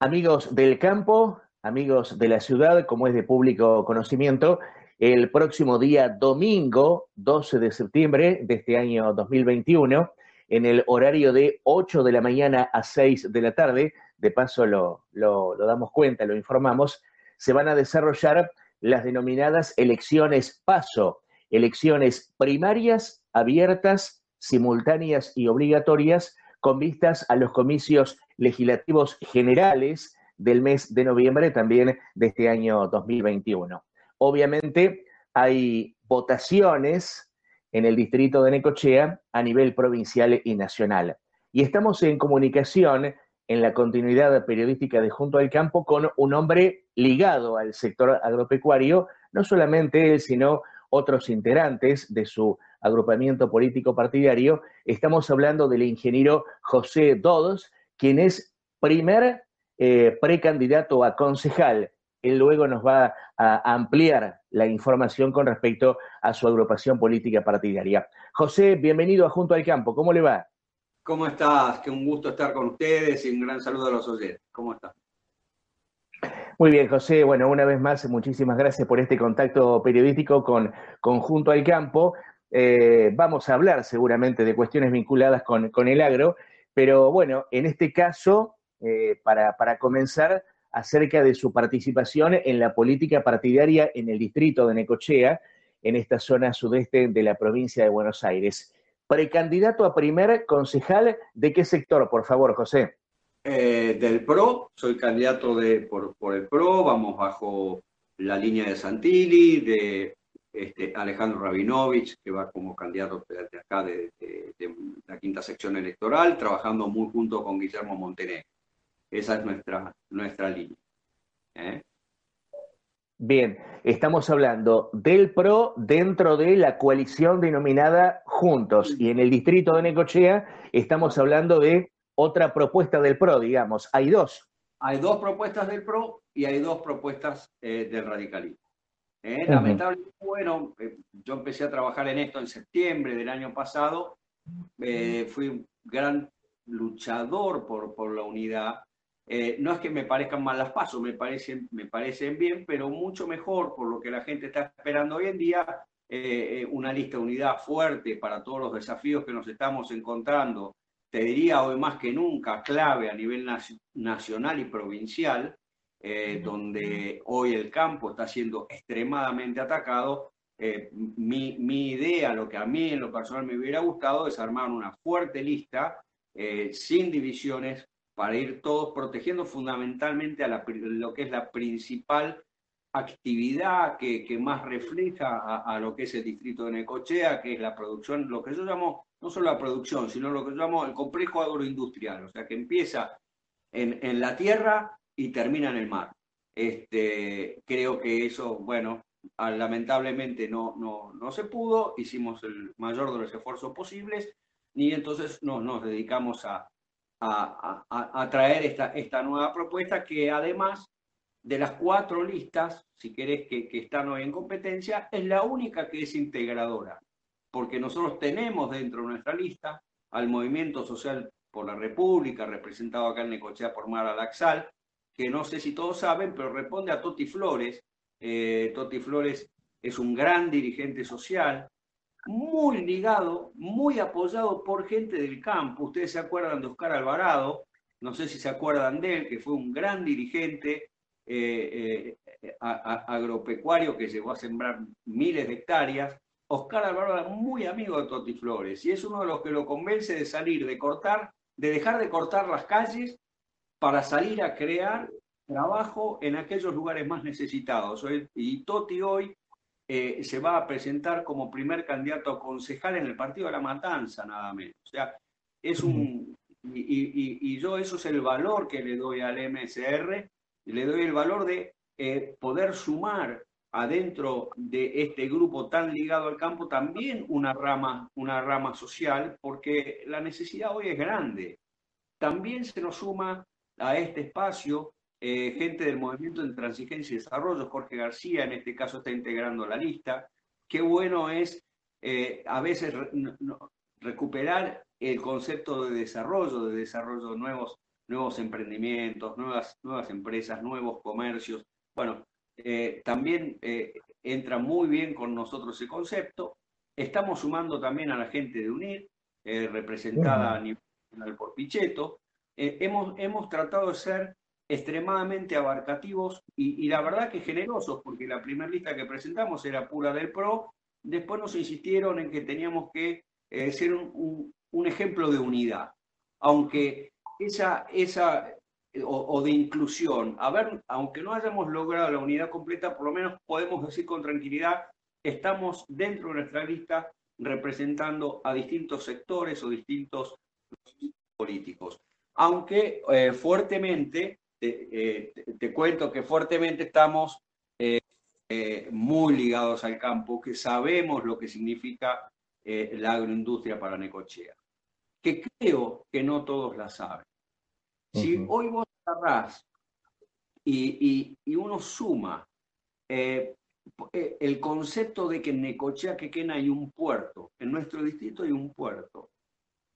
Amigos del campo, amigos de la ciudad, como es de público conocimiento, el próximo día domingo 12 de septiembre de este año 2021, en el horario de 8 de la mañana a 6 de la tarde, de paso lo, lo, lo damos cuenta, lo informamos, se van a desarrollar las denominadas elecciones PASO, elecciones primarias, abiertas, simultáneas y obligatorias con vistas a los comicios legislativos generales del mes de noviembre también de este año 2021. Obviamente hay votaciones en el distrito de Necochea a nivel provincial y nacional. Y estamos en comunicación en la continuidad periodística de Junto al Campo con un hombre ligado al sector agropecuario, no solamente él, sino otros integrantes de su agrupamiento político partidario. Estamos hablando del ingeniero José Dodos, quien es primer eh, precandidato a concejal. Él luego nos va a ampliar la información con respecto a su agrupación política partidaria. José, bienvenido a Junto al Campo. ¿Cómo le va? ¿Cómo estás? Qué un gusto estar con ustedes y un gran saludo a los oyentes. ¿Cómo estás? Muy bien, José. Bueno, una vez más, muchísimas gracias por este contacto periodístico con, con Junto al Campo. Eh, vamos a hablar seguramente de cuestiones vinculadas con, con el agro, pero bueno, en este caso, eh, para, para, comenzar, acerca de su participación en la política partidaria en el distrito de Necochea, en esta zona sudeste de la provincia de Buenos Aires. Precandidato a primer concejal, ¿de qué sector, por favor, José? Eh, del PRO, soy candidato de, por, por, el PRO, vamos bajo la línea de Santilli, de este, Alejandro Rabinovich, que va como candidato de acá de, de, de, la quinta sección electoral, trabajando muy junto con Guillermo Montenegro. Esa es nuestra, nuestra línea. ¿eh? Bien, estamos hablando del PRO dentro de la coalición denominada Juntos y en el distrito de Necochea estamos hablando de otra propuesta del PRO, digamos. Hay dos. Hay dos propuestas del PRO y hay dos propuestas eh, del radicalismo. Eh. Lamentablemente, bueno, eh, yo empecé a trabajar en esto en septiembre del año pasado. Eh, fui un gran luchador por, por la unidad. Eh, no es que me parezcan mal las pasos, me parecen, me parecen bien, pero mucho mejor por lo que la gente está esperando hoy en día, una lista de unidad fuerte para todos los desafíos que nos estamos encontrando, te diría hoy más que nunca, clave a nivel nacional y provincial, eh, donde hoy el campo está siendo extremadamente atacado. Eh, mi, mi, idea, lo que a mí en lo personal me hubiera gustado, es armar una fuerte lista eh, sin divisiones para ir todos protegiendo fundamentalmente a la, lo que es la principal actividad que, que más refleja a, a, lo que es el distrito de Necochea, que es la producción, lo que yo llamo, no solo la producción, sino lo que yo llamo el complejo agroindustrial, o sea, que empieza en, en la tierra y termina en el mar. Este, creo que eso, bueno, lamentablemente no, no, no se pudo, hicimos el mayor de los esfuerzos posibles y entonces no, nos dedicamos a, a, a, a, traer esta, esta nueva propuesta que además de las cuatro listas, si querés, que, que están hoy en competencia, es la única que es integradora, porque nosotros tenemos dentro de nuestra lista al Movimiento Social por la República, representado acá en Necochea por Mara Laxal, que no sé si todos saben, pero responde a Toti Flores. Eh, Toti Flores es un gran dirigente social, muy ligado, muy apoyado por gente del campo. Ustedes se acuerdan de Oscar Alvarado, no sé si se acuerdan de él, que fue un gran dirigente eh, eh, agropecuario que llegó a sembrar miles de hectáreas. Oscar Alvarado era muy amigo de Toti Flores y es uno de los que lo convence de salir, de cortar, de dejar de cortar las calles para salir a crear trabajo en aquellos lugares más necesitados. Y Toti hoy eh, se va a presentar como primer candidato a concejal en el Partido de la Matanza, nada menos. O sea, es un, y, yo eso es el valor que le doy al MSR, le doy el valor de eh, poder sumar adentro de este grupo tan ligado al campo también una rama, una rama social, porque la necesidad hoy es grande. También se nos suma a este espacio eh, gente del Movimiento de Transigencia y Desarrollo, Jorge García en este caso está integrando la lista. Qué bueno es eh, a veces recuperar el concepto de desarrollo, de desarrollo de nuevos, nuevos emprendimientos, nuevas, nuevas empresas, nuevos comercios. Bueno, eh, también entra muy bien con nosotros ese concepto. Estamos sumando también a la gente de UNIR, representada a nivel por Pichetto. Hemos, hemos tratado de ser extremadamente abarcativos y, la verdad que generosos, porque la primera lista que presentamos era pura del PRO, después nos insistieron en que teníamos que eh, ser un, ejemplo de unidad, aunque esa, esa o, de inclusión, a ver, aunque no hayamos logrado la unidad completa, por lo menos podemos decir con tranquilidad, estamos dentro de nuestra lista representando a distintos sectores o distintos políticos. Aunque eh, fuertemente eh, te, cuento que fuertemente estamos eh, muy ligados al campo, que sabemos lo que significa la agroindustria para Necochea, que creo que no todos la saben. Si hoy vos agarrás y, y, uno suma el concepto de que en Necochea, Quequena hay un puerto, en nuestro distrito hay un puerto,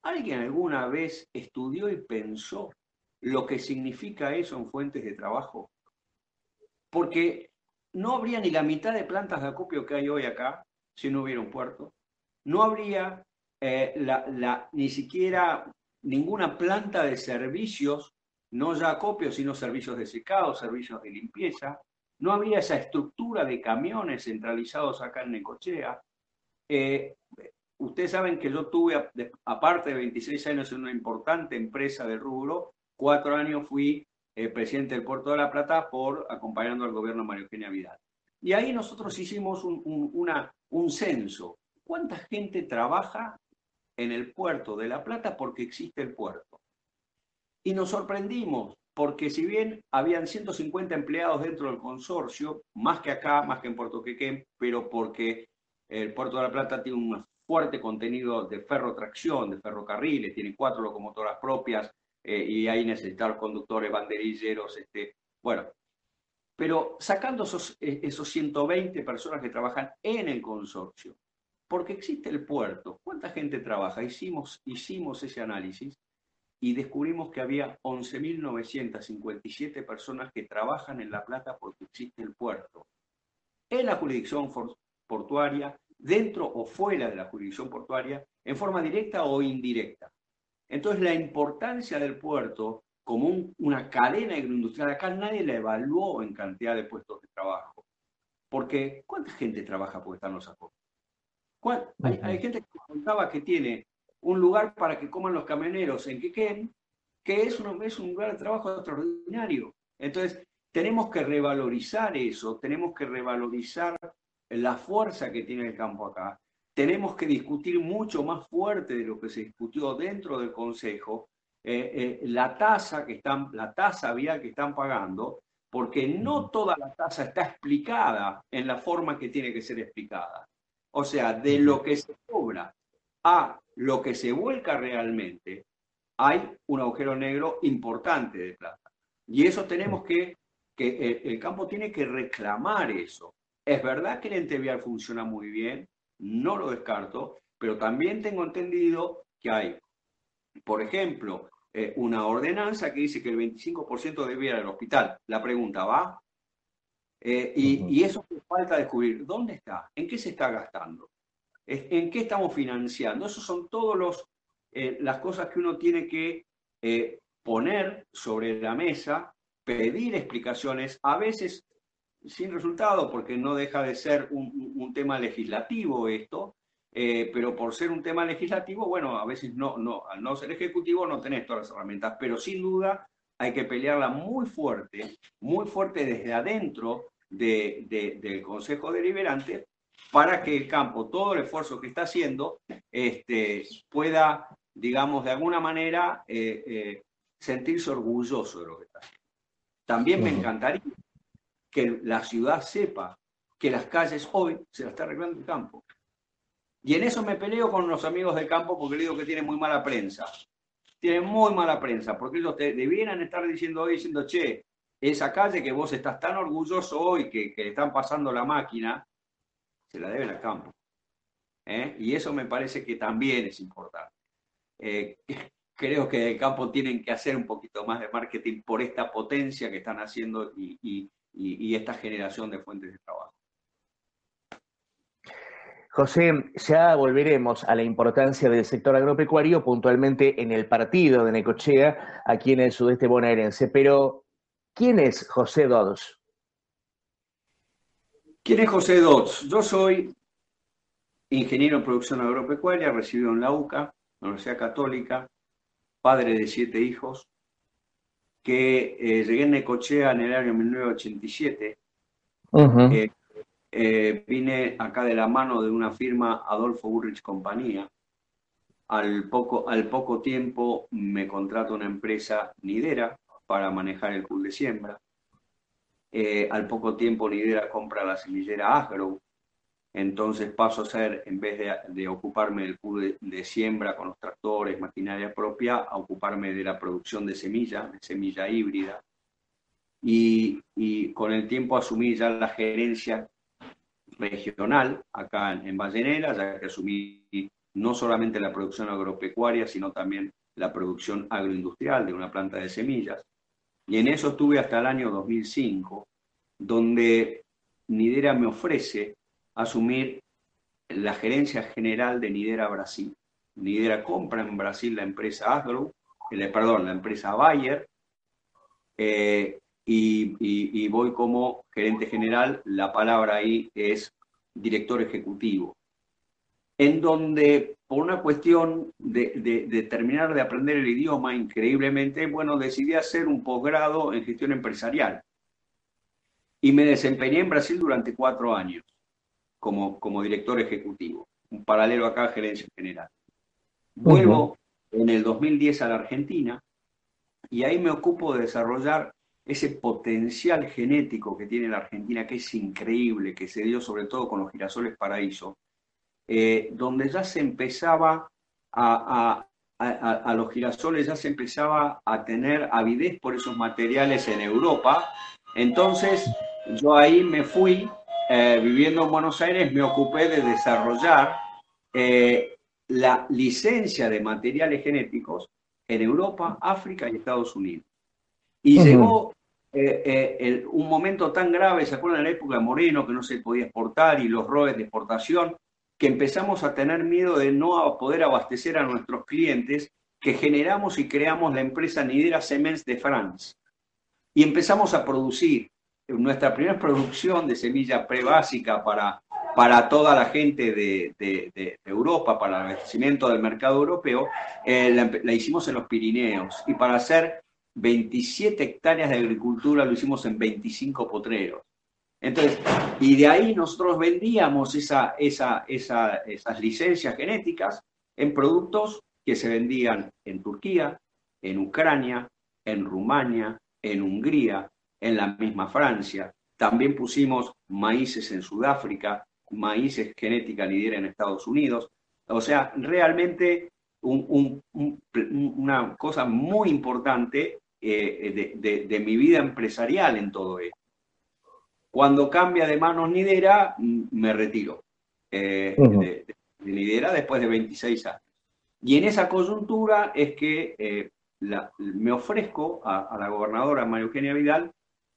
¿alguien alguna vez estudió y pensó lo que significa eso en fuentes de trabajo. Porque no habría ni la mitad de plantas de acopio que hay hoy acá si no hubiera un puerto. No habría eh, ni siquiera ninguna planta de servicios, no ya acopio, sino servicios de secado, servicios de limpieza. No habría esa estructura de camiones centralizados acá en Necochea. Eh, ustedes saben que yo tuve, aparte de 26 años en una importante empresa de rubro, cuatro años fui eh, presidente del Puerto de la Plata por acompañando al gobierno María Eugenia Vidal. Y ahí nosotros hicimos un, una, un censo. ¿Cuánta gente trabaja en el puerto de La Plata porque existe el puerto? Y nos sorprendimos, porque si bien habían 150 empleados dentro del consorcio, más que acá, más que en Puerto Quequén, pero porque el puerto de La Plata tiene un fuerte contenido de ferrotracción, de ferrocarriles, tiene cuatro locomotoras propias, eh, y ahí necesitar conductores, banderilleros, este, bueno. Pero sacando esos, eh, esos 120 personas que trabajan en el consorcio, porque existe el puerto, ¿cuánta gente trabaja? Hicimos, hicimos ese análisis y descubrimos que había 11.957 personas que trabajan en La Plata porque existe el puerto. En la jurisdicción portuaria, dentro o fuera de la jurisdicción portuaria, en forma directa o indirecta. Entonces, la importancia del puerto como una cadena agroindustrial, acá nadie la evaluó en cantidad de puestos de trabajo. Porque, ¿cuánta gente trabaja por estar en los acuerdos? Hay, gente que contaba que tiene un lugar para que coman los camioneros en Quequén, que es un, es un lugar de trabajo extraordinario. Entonces, tenemos que revalorizar eso, tenemos que revalorizar la fuerza que tiene el campo acá tenemos que discutir mucho más fuerte de lo que se discutió dentro del Consejo eh, eh, la tasa que están, la tasa vial que están pagando, porque no toda la tasa está explicada en la forma que tiene que ser explicada. O sea, de lo que se cobra a lo que se vuelca realmente, hay un agujero negro importante de plata. Y eso tenemos que, que eh, el campo tiene que reclamar eso. Es verdad que el ente vial funciona muy bien, no lo descarto, pero también tengo entendido que hay, por ejemplo, eh, una ordenanza que dice que el 25% debe ir al hospital. La pregunta va. Eh, y, eso falta descubrir. ¿Dónde está? ¿En qué se está gastando? ¿En qué estamos financiando? Esas son todas eh, las cosas que uno tiene que poner sobre la mesa, pedir explicaciones, a veces sin resultado, porque no deja de ser un, tema legislativo esto, eh, pero por ser un tema legislativo, bueno, a veces no, no, al no ser ejecutivo no tenés todas las herramientas, pero sin duda hay que pelearla muy fuerte, muy fuerte desde adentro del Consejo Deliberante para que el campo, todo el esfuerzo que está haciendo, este, pueda digamos, de alguna manera eh, eh, sentirse orgulloso de lo que está haciendo. También me encantaría que la ciudad sepa que las calles hoy se las está arreglando el campo. Y en eso me peleo con los amigos del campo porque le digo que tienen muy mala prensa. Tienen muy mala prensa, porque ellos te, debieran estar diciendo hoy, diciendo, che, esa calle que vos estás tan orgulloso hoy que, que le están pasando la máquina, se la deben al campo. ¿eh? Y eso me parece que también es importante. Eh, creo que el campo tienen que hacer un poquito más de marketing por esta potencia que están haciendo y, esta generación de fuentes de trabajo. José, ya volveremos a la importancia del sector agropecuario puntualmente en el partido de Necochea, aquí en el sudeste bonaerense. Pero, ¿quién es José Dodds? ¿Quién es José Dodds? Yo soy ingeniero en producción agropecuaria, recibido en la UCA, Universidad Católica, padre de siete hijos, que eh, llegué en Necochea en el año 1987. Eh, eh, vine acá de la mano de una firma Adolfo Burrich Compañía. Al poco, al poco tiempo me contrata una empresa Nidera para manejar el pool de siembra. al poco tiempo Nidera compra la semillera Agro, entonces paso a ser, en vez de, ocuparme del pool de, siembra con los tractores, maquinaria propia, a ocuparme de la producción de semilla, de semilla híbrida. Y, con el tiempo asumí ya la gerencia regional acá en, en ya que asumí no solamente la producción agropecuaria, sino también la producción agroindustrial de una planta de semillas. Y en eso estuve hasta el año 2005, donde Nidera me ofrece asumir la gerencia general de Nidera Brasil. Nidera compra en Brasil la empresa Agro, eh, perdón, la empresa Bayer, eh, y, voy como gerente general, la palabra ahí es director ejecutivo, en donde por una cuestión de, de terminar de aprender el idioma increíblemente, bueno, decidí hacer un posgrado en gestión empresarial. Y me desempeñé en Brasil durante cuatro años como, como director ejecutivo, un paralelo acá a gerencia general. Vuelvo en el 2010 a la Argentina y ahí me ocupo de desarrollar ese potencial genético que tiene la Argentina, que es increíble, que se dio sobre todo con los girasoles paraíso, eh, donde ya se empezaba a, a, los girasoles, ya se empezaba a tener avidez por esos materiales en Europa. Entonces yo ahí me fui eh, viviendo en Buenos Aires, me ocupé de desarrollar eh, la licencia de materiales genéticos en Europa, África y Estados Unidos. Y llegó eh, un momento tan grave, ¿se acuerdan de la época de Moreno, que no se podía exportar y los roles de exportación, que empezamos a tener miedo de no poder abastecer a nuestros clientes, que generamos y creamos la empresa Nidera Semens de France. Y empezamos a producir nuestra primera producción de semilla prebásica para, para toda la gente de, Europa, para el abastecimiento del mercado europeo, eh, la, hicimos en los Pirineos. Y para hacer 27 hectáreas de agricultura lo hicimos en 25 potreros. Entonces, y de ahí nosotros vendíamos esa, esa, esas licencias genéticas en productos que se vendían en Turquía, en Ucrania, en Rumania, en Hungría, en la misma Francia. También pusimos maíces en Sudáfrica, maíces genética lidera en Estados Unidos. O sea, realmente una cosa muy importante eh, de, mi vida empresarial en todo esto. Cuando cambia de manos Nidera, me retiro eh, de, Nidera después de 26 años. Y en esa coyuntura es que eh, me ofrezco a, a, la gobernadora María Eugenia Vidal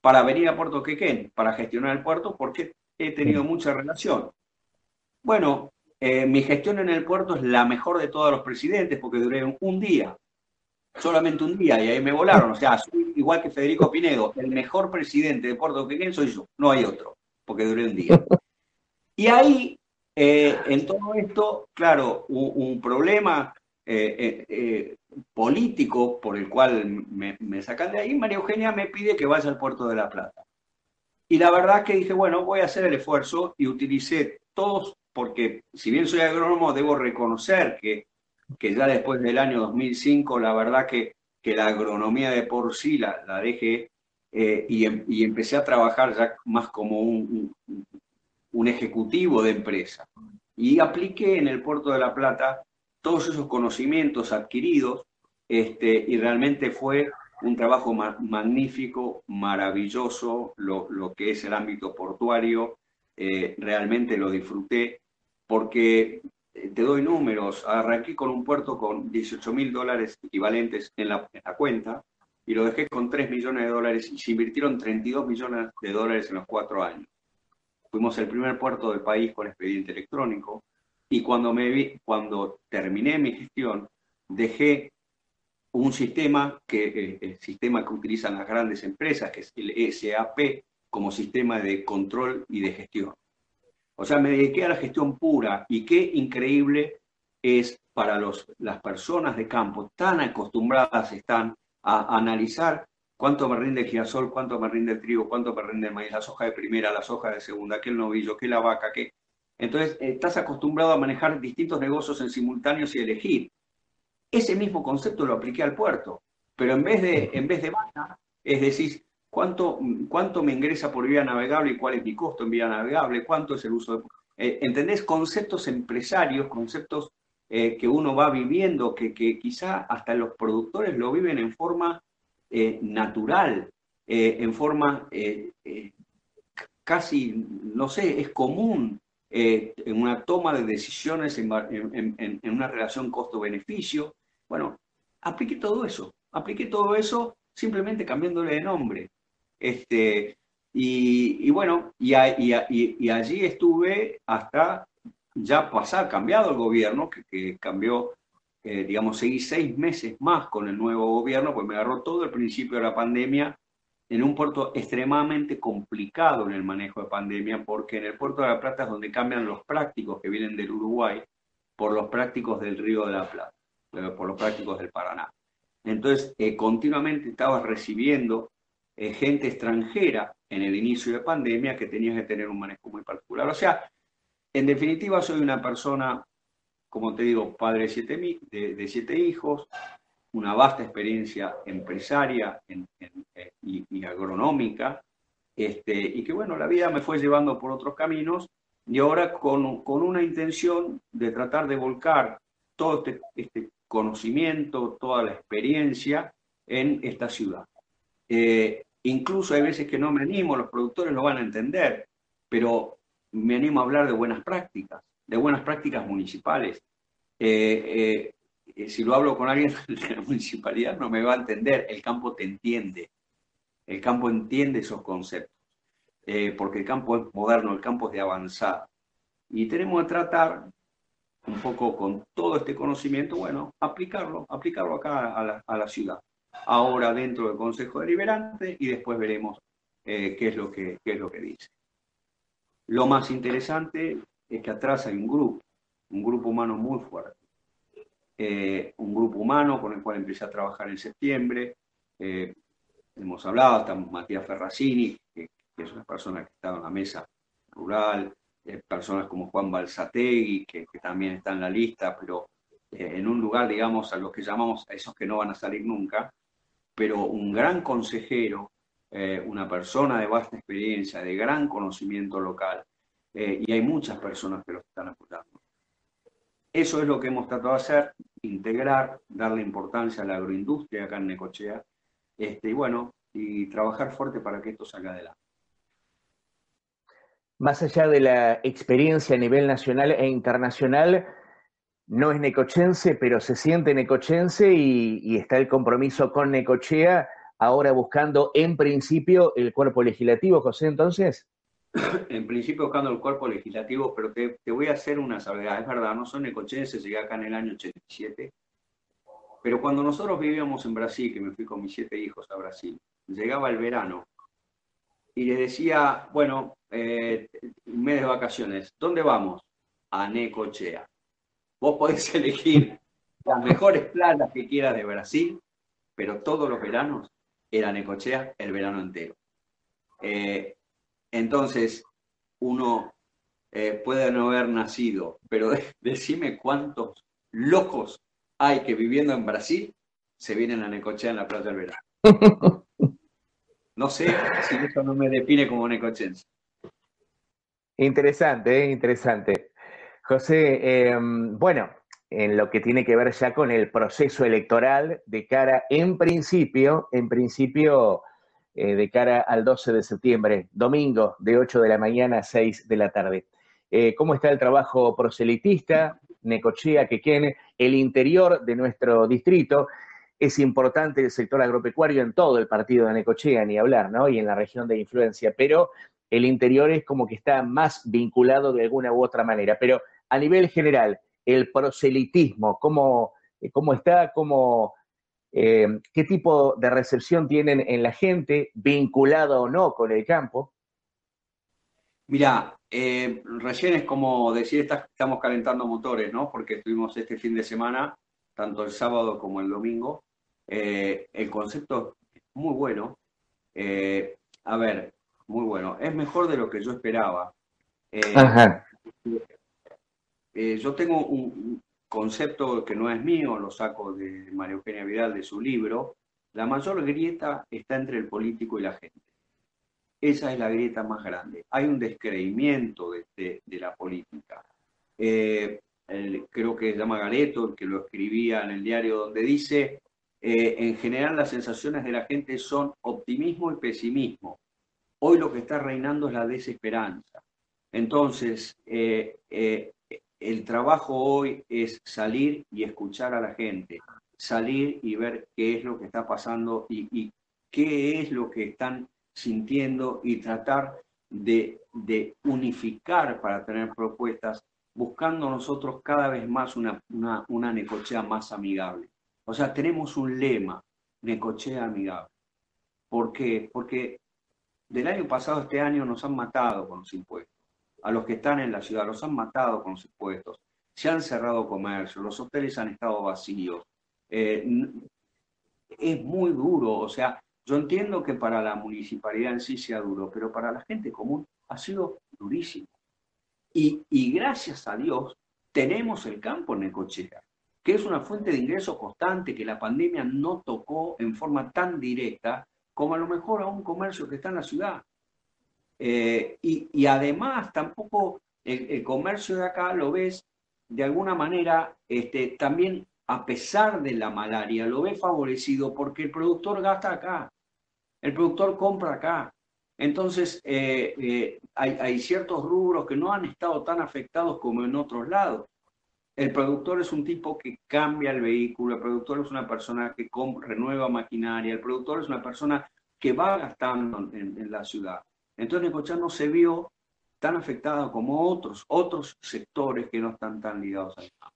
para venir a Puerto Quequén, para gestionar el puerto, porque he tenido mucha relación. Bueno, eh, mi gestión en el puerto es la mejor de todos los presidentes, porque duré un, día, solamente un día, y ahí me volaron. O sea, soy igual que Federico Pinedo, el mejor presidente de Puerto Quequén soy yo, no hay otro, porque duré un día. Y ahí, eh, en todo esto, claro, un, problema eh, político por el cual me, sacan de ahí, María Eugenia me pide que vaya al puerto de La Plata. Y la verdad que dije, bueno, voy a hacer el esfuerzo y utilicé todos, porque si bien soy agrónomo, debo reconocer que que ya después del año 2005, la verdad que, que la agronomía de por sí la, dejé eh, em, y, empecé a trabajar ya más como un, un, ejecutivo de empresa. Y apliqué en el Puerto de la Plata todos esos conocimientos adquiridos este, y realmente fue un trabajo magnífico, maravilloso, lo, que es el ámbito portuario, eh, realmente lo disfruté porque eh, te doy números, arranqué con un puerto con 18 mil dólares equivalentes en la, cuenta y lo dejé con 3 millones de dólares y se invirtieron 32 millones de dólares en los cuatro años. Fuimos el primer puerto del país con expediente electrónico y cuando, me vi, cuando terminé mi gestión dejé un sistema que eh, el sistema que utilizan las grandes empresas, que es el SAP, como sistema de control y de gestión. O sea, me dediqué a la gestión pura y qué increíble es para los, las personas de campo, tan acostumbradas están a, analizar cuánto me rinde el girasol, cuánto me rinde el trigo, cuánto me rinde el maíz, la soja de primera, la soja de segunda, qué el novillo, qué la vaca, qué... Entonces, estás acostumbrado a manejar distintos negocios en simultáneos y elegir. Ese mismo concepto lo apliqué al puerto, pero en vez de, en vez de vaca, es decir, ¿Cuánto, ¿Cuánto me ingresa por vía navegable y cuál es mi costo en vía navegable? ¿Cuánto es el uso de... Eh, ¿Entendés? Conceptos empresarios, conceptos eh, que uno va viviendo, que, que, quizá hasta los productores lo viven en forma eh, natural, en forma casi, no sé, es común en una toma de decisiones en, una relación costo-beneficio. Bueno, apliqué todo eso, apliqué todo eso simplemente cambiándole de nombre. Este, y, bueno, y, allí estuve hasta ya pasar, cambiado el gobierno, que, cambió, eh, digamos, seguí seis meses más con el nuevo gobierno, pues me agarró todo el principio de la pandemia en un puerto extremadamente complicado en el manejo de pandemia, porque en el puerto de la Plata es donde cambian los prácticos que vienen del Uruguay por los prácticos del Río de la Plata, por los prácticos del Paraná. Entonces, eh, continuamente estaba recibiendo eh, gente extranjera en el inicio de pandemia que tenía que tener un manejo muy particular. O sea, en definitiva, soy una persona, como te digo, padre de siete, de, siete hijos, una vasta experiencia empresaria eh, y, agronómica, este, y que bueno, la vida me fue llevando por otros caminos y ahora con, con una intención de tratar de volcar todo este, este conocimiento, toda la experiencia en esta ciudad. Eh, incluso hay veces que no me animo, los productores lo van a entender, pero me animo a hablar de buenas prácticas, de buenas prácticas municipales. Eh, eh, si lo hablo con alguien de la municipalidad no me va a entender, el campo te entiende, el campo entiende esos conceptos, porque el campo es moderno, el campo es de avanzada. Y tenemos que tratar un poco con todo este conocimiento, bueno, aplicarlo, aplicarlo acá a la, a la ciudad ahora dentro del Consejo Deliberante y después veremos eh, qué, es lo que, es lo que dice. Lo más interesante es que atrás hay un grupo, un grupo humano muy fuerte. Eh, un grupo humano con el cual empecé a trabajar en septiembre. Eh, hemos hablado, está Matías Ferracini, que, es una persona que está en la mesa rural, personas como Juan Balsategui, que, que, también está en la lista, pero en un lugar, digamos, a los que llamamos a esos que no van a salir nunca, pero un gran consejero, eh, una persona de vasta experiencia, de gran conocimiento local, eh, y hay muchas personas que lo están apoyando. Eso es lo que hemos tratado de hacer, integrar, darle importancia a la agroindustria acá en Necochea, este, y bueno, y trabajar fuerte para que esto salga adelante. Más allá de la experiencia a nivel nacional e internacional, no es necochense, pero se siente necochense y, está el compromiso con Necochea, ahora buscando en principio el cuerpo legislativo, José, entonces. En principio buscando el cuerpo legislativo, pero te, voy a hacer una salvedad, es verdad, no son necochenses, llegué acá en el año 87, pero cuando nosotros vivíamos en Brasil, que me fui con mis siete hijos a Brasil, llegaba el verano y le decía, bueno, eh, mes de vacaciones, ¿dónde vamos? A Necochea Vos podés elegir las mejores playas que quieras de Brasil, pero todos los veranos era Necochea el verano entero. Eh, entonces, uno eh, puede no haber nacido, pero decime cuántos locos hay que viviendo en Brasil se vienen a Necochea en la playa del verano. No sé si eso no me define como necochense. Interesante, ¿eh? interesante. José, em, bueno, en lo que tiene que ver ya con el proceso electoral de cara, en principio, en principio, eh, de cara al 12 de septiembre, domingo, de 8 de la mañana a 6 de la tarde. Eh, ¿Cómo está el trabajo proselitista? Necochea, Quequén, el interior de nuestro distrito. Es importante el sector agropecuario en todo el partido de Necochea, ni hablar, ¿no? Y en la región de influencia, pero el interior es como que está más vinculado de alguna u otra manera. Pero a nivel general, el proselitismo, cómo, cómo está, cómo, eh, qué tipo de recepción tienen en la gente, vinculado o no con el campo. Mira, eh, recién es como decir, estamos calentando motores, ¿no? Porque estuvimos este fin de semana, tanto el sábado como el domingo. Eh, el concepto es muy bueno. a ver, muy bueno. Es mejor de lo que yo esperaba. Ajá. Eh, yo tengo un, concepto que no es mío, lo saco de María Eugenia Vidal de su libro. La mayor grieta está entre el político y la gente. Esa es la grieta más grande. Hay un descreimiento de, la política. Eh, creo que se llama Gareto, el que lo escribía en el diario, donde dice, eh, en general las sensaciones de la gente son optimismo y pesimismo. Hoy lo que está reinando es la desesperanza. Entonces, el trabajo hoy es salir y escuchar a la gente, salir y ver qué es lo que está pasando y, qué es lo que están sintiendo y tratar de, unificar para tener propuestas, buscando nosotros cada vez más una, una, necochea más amigable. O sea, tenemos un lema, necochea amigable. ¿Por qué? Porque del año pasado este año nos han matado con los impuestos a los que están en la ciudad, los han matado con los impuestos, se han cerrado comercios, los hoteles han estado vacíos. Eh, es muy duro, o sea, yo entiendo que para la municipalidad en sí sea duro, pero para la gente común ha sido durísimo. Y, gracias a Dios tenemos el campo en Necochea, que es una fuente de ingreso constante que la pandemia no tocó en forma tan directa como a lo mejor a un comercio que está en la ciudad. Eh, y, además tampoco el, comercio de acá lo ves de alguna manera este, también a pesar de la malaria, lo ves favorecido porque el productor gasta acá, el productor compra acá. Entonces, eh, eh, hay, ciertos rubros que no han estado tan afectados como en otros lados. El productor es un tipo que cambia el vehículo, el productor es una persona que renueva maquinaria, el productor es una persona que va gastando en la ciudad. Entonces Necochea no se vio tan afectada como otros, otros sectores que no están tan ligados al campo.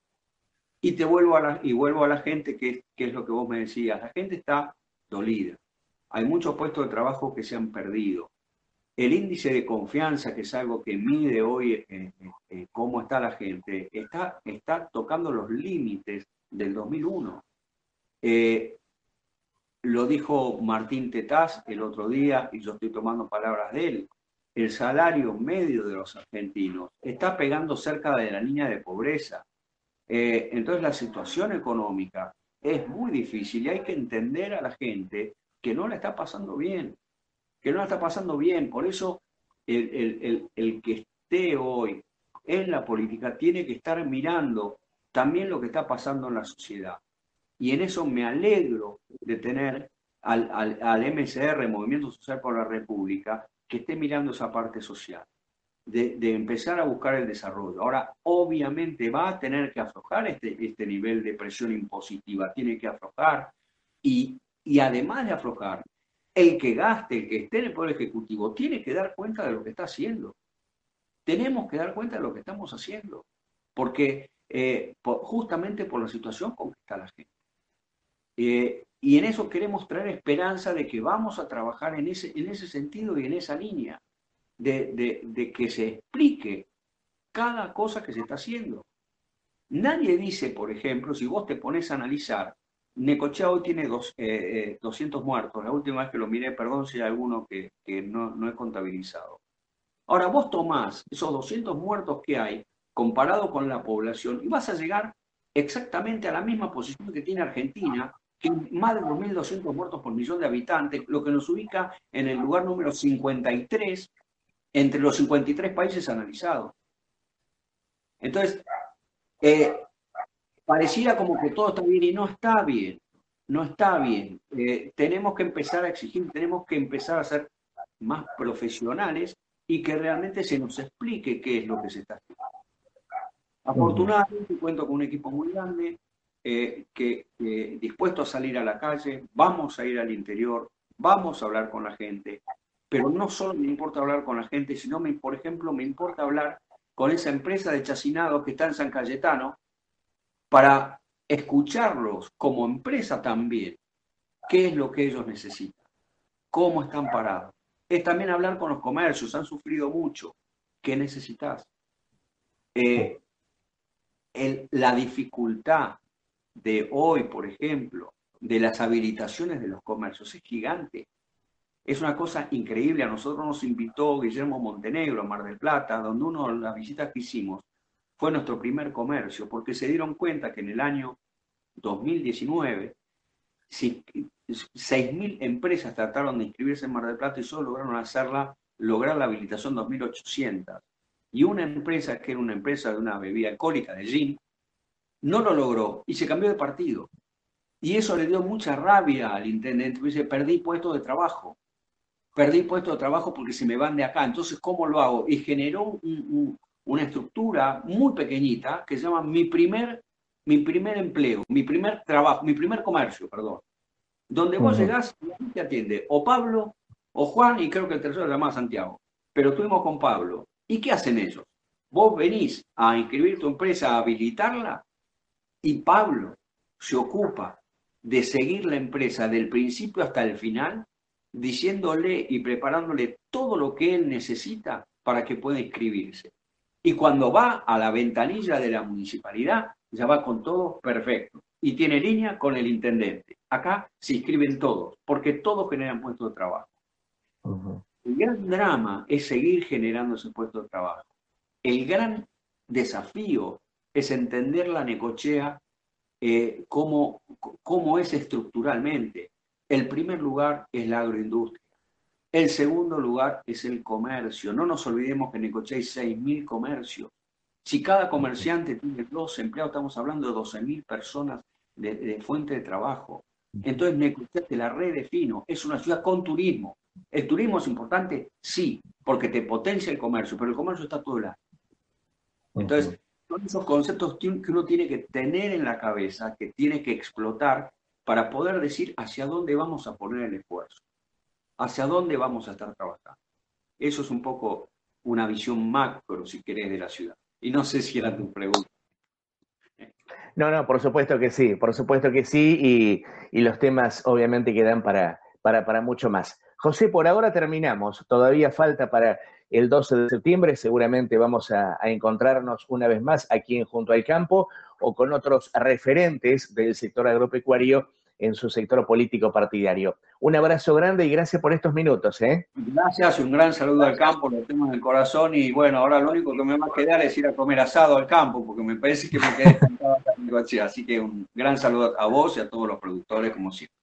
Y te vuelvo a la, y vuelvo a la gente, que, es lo que vos me decías, la gente está dolida. Hay muchos puestos de trabajo que se han perdido. El índice de confianza, que es algo que mide hoy eh, eh, eh, cómo está la gente, está, tocando los límites del 2001. Lo dijo Martín Tetaz el otro día, y yo estoy tomando palabras de él. El salario medio de los argentinos está pegando cerca de la línea de pobreza. Eh, entonces la situación económica es muy difícil y hay que entender a la gente que no la está pasando bien, que no la está pasando bien. Por eso el, el que esté hoy en la política tiene que estar mirando también lo que está pasando en la sociedad. Y en eso me alegro de tener al, al, MSR, Movimiento Social por la República, que esté mirando esa parte social, de, empezar a buscar el desarrollo. Ahora, obviamente va a tener que aflojar este, este nivel de presión impositiva, tiene que aflojar y, y además de aflojar, el que gaste, el que esté en el Poder Ejecutivo, tiene que dar cuenta de lo que está haciendo. Tenemos que dar cuenta de lo que estamos haciendo, porque eh, justamente por la situación con que está la gente. Eh, y en eso queremos traer esperanza de que vamos a trabajar en ese, en ese sentido y en esa línea, de, que se explique cada cosa que se está haciendo. Nadie dice, por ejemplo, si vos te pones a analizar, Necochea hoy tiene dos, 200 eh, eh, muertos. La última vez que lo miré, perdón si hay alguno que, no, no he contabilizado. Ahora, vos tomás esos 200 muertos que hay comparado con la población y vas a llegar exactamente a la misma posición que tiene Argentina, que más de 2.200 muertos por millón de habitantes, lo que nos ubica en el lugar número 53 entre los 53 países analizados. Entonces, eh, pareciera como que todo está bien y no está bien, no está bien. Eh, tenemos que empezar a exigir, tenemos que empezar a ser más profesionales y que realmente se nos explique qué es lo que se está haciendo. Afortunadamente cuento con un equipo muy grande, eh, que dispuesto a salir a la calle, vamos a ir al interior, vamos a hablar con la gente, pero no solo me importa hablar con la gente, sino, me, por ejemplo, me importa hablar con esa empresa de chacinado que está en San Cayetano para escucharlos como empresa también, qué es lo que ellos necesitan, cómo están parados. Es también hablar con los comercios, han sufrido mucho, ¿qué necesitas? Eh, la dificultad de hoy, por ejemplo, de las habilitaciones de los comercios es gigante. Es una cosa increíble. A nosotros nos invitó Guillermo Montenegro a Mar del Plata, donde uno de las visitas que hicimos fue nuestro primer comercio, porque se dieron cuenta que en el año 2019 6.000 empresas trataron de inscribirse en Mar del Plata y solo lograron hacerla, lograr la habilitación 2.800. Y una empresa, que era una empresa de una bebida alcohólica, de gin, no lo logró y se cambió de partido. Y eso le dio mucha rabia al intendente. Dice, perdí puesto de trabajo. Perdí puesto de trabajo porque se me van de acá. Entonces, ¿cómo lo hago? Y generó una estructura muy pequeñita que se llama mi primer, mi primer empleo, mi primer trabajo, mi primer comercio, perdón. Donde vos llegás y te atiende o Pablo o Juan y creo que el tercero se llama Santiago. Pero estuvimos con Pablo. ¿Y qué hacen ellos? Vos venís a inscribir tu empresa, a habilitarla y Pablo se ocupa de seguir la empresa del principio hasta el final, diciéndole y preparándole todo lo que él necesita para que pueda inscribirse. Y cuando va a la ventanilla de la municipalidad, ya va con todo perfecto. Y tiene línea con el intendente. Acá se inscriben todos, porque todos generan puestos de trabajo. El gran drama es seguir generando ese puesto de trabajo. El gran desafío es entender la necochea eh, cómo, es estructuralmente. El primer lugar es la agroindustria. El segundo lugar es el comercio. No nos olvidemos que en Necochea hay 6.000 comercios. Si cada comerciante tiene dos empleados, estamos hablando de 12.000 personas de, fuente de trabajo. Entonces Necochea te la redefino. Es una ciudad con turismo. ¿El turismo es importante? Sí, porque te potencia el comercio, pero el comercio está todo el año. Entonces, son esos conceptos que uno tiene que tener en la cabeza, que tiene que explotar para poder decir hacia dónde vamos a poner el esfuerzo, hacia dónde vamos a estar trabajando. Eso es un poco una visión macro, si querés, de la ciudad. Y no sé si era tu pregunta. No, no, por supuesto que sí, por supuesto que sí, y, los temas obviamente quedan para, para, para mucho más. José, por ahora terminamos, todavía falta para el 12 de septiembre. Seguramente vamos a, encontrarnos una vez más aquí en Junto al Campo o con otros referentes del sector agropecuario en su sector político partidario. Un abrazo grande y gracias por estos minutos. ¿eh? Gracias un gran saludo al campo, lo tengo en el corazón y bueno, ahora lo único que me va a quedar es ir a comer asado al campo porque me parece que me quedé encantado Así que un gran saludo a vos y a todos los productores como siempre.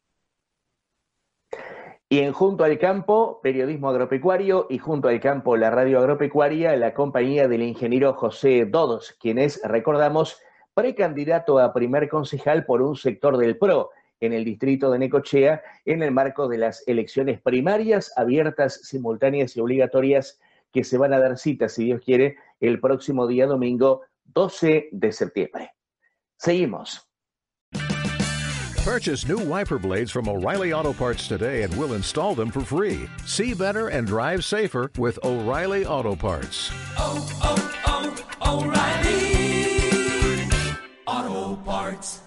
Y en Junto al Campo, Periodismo Agropecuario y Junto al Campo, la Radio Agropecuaria, la compañía del ingeniero José Dodos, quien es, recordamos, precandidato a primer concejal por un sector del PRO en el distrito de Necochea en el marco de las elecciones primarias abiertas, simultáneas y obligatorias que se van a dar cita, si Dios quiere, el próximo día domingo 12 de septiembre. Seguimos. Purchase new wiper blades from O'Reilly Auto Parts today and we'll install them for free. See better and drive safer with O'Reilly Auto Parts. Oh, oh, oh, O'Reilly Auto Parts.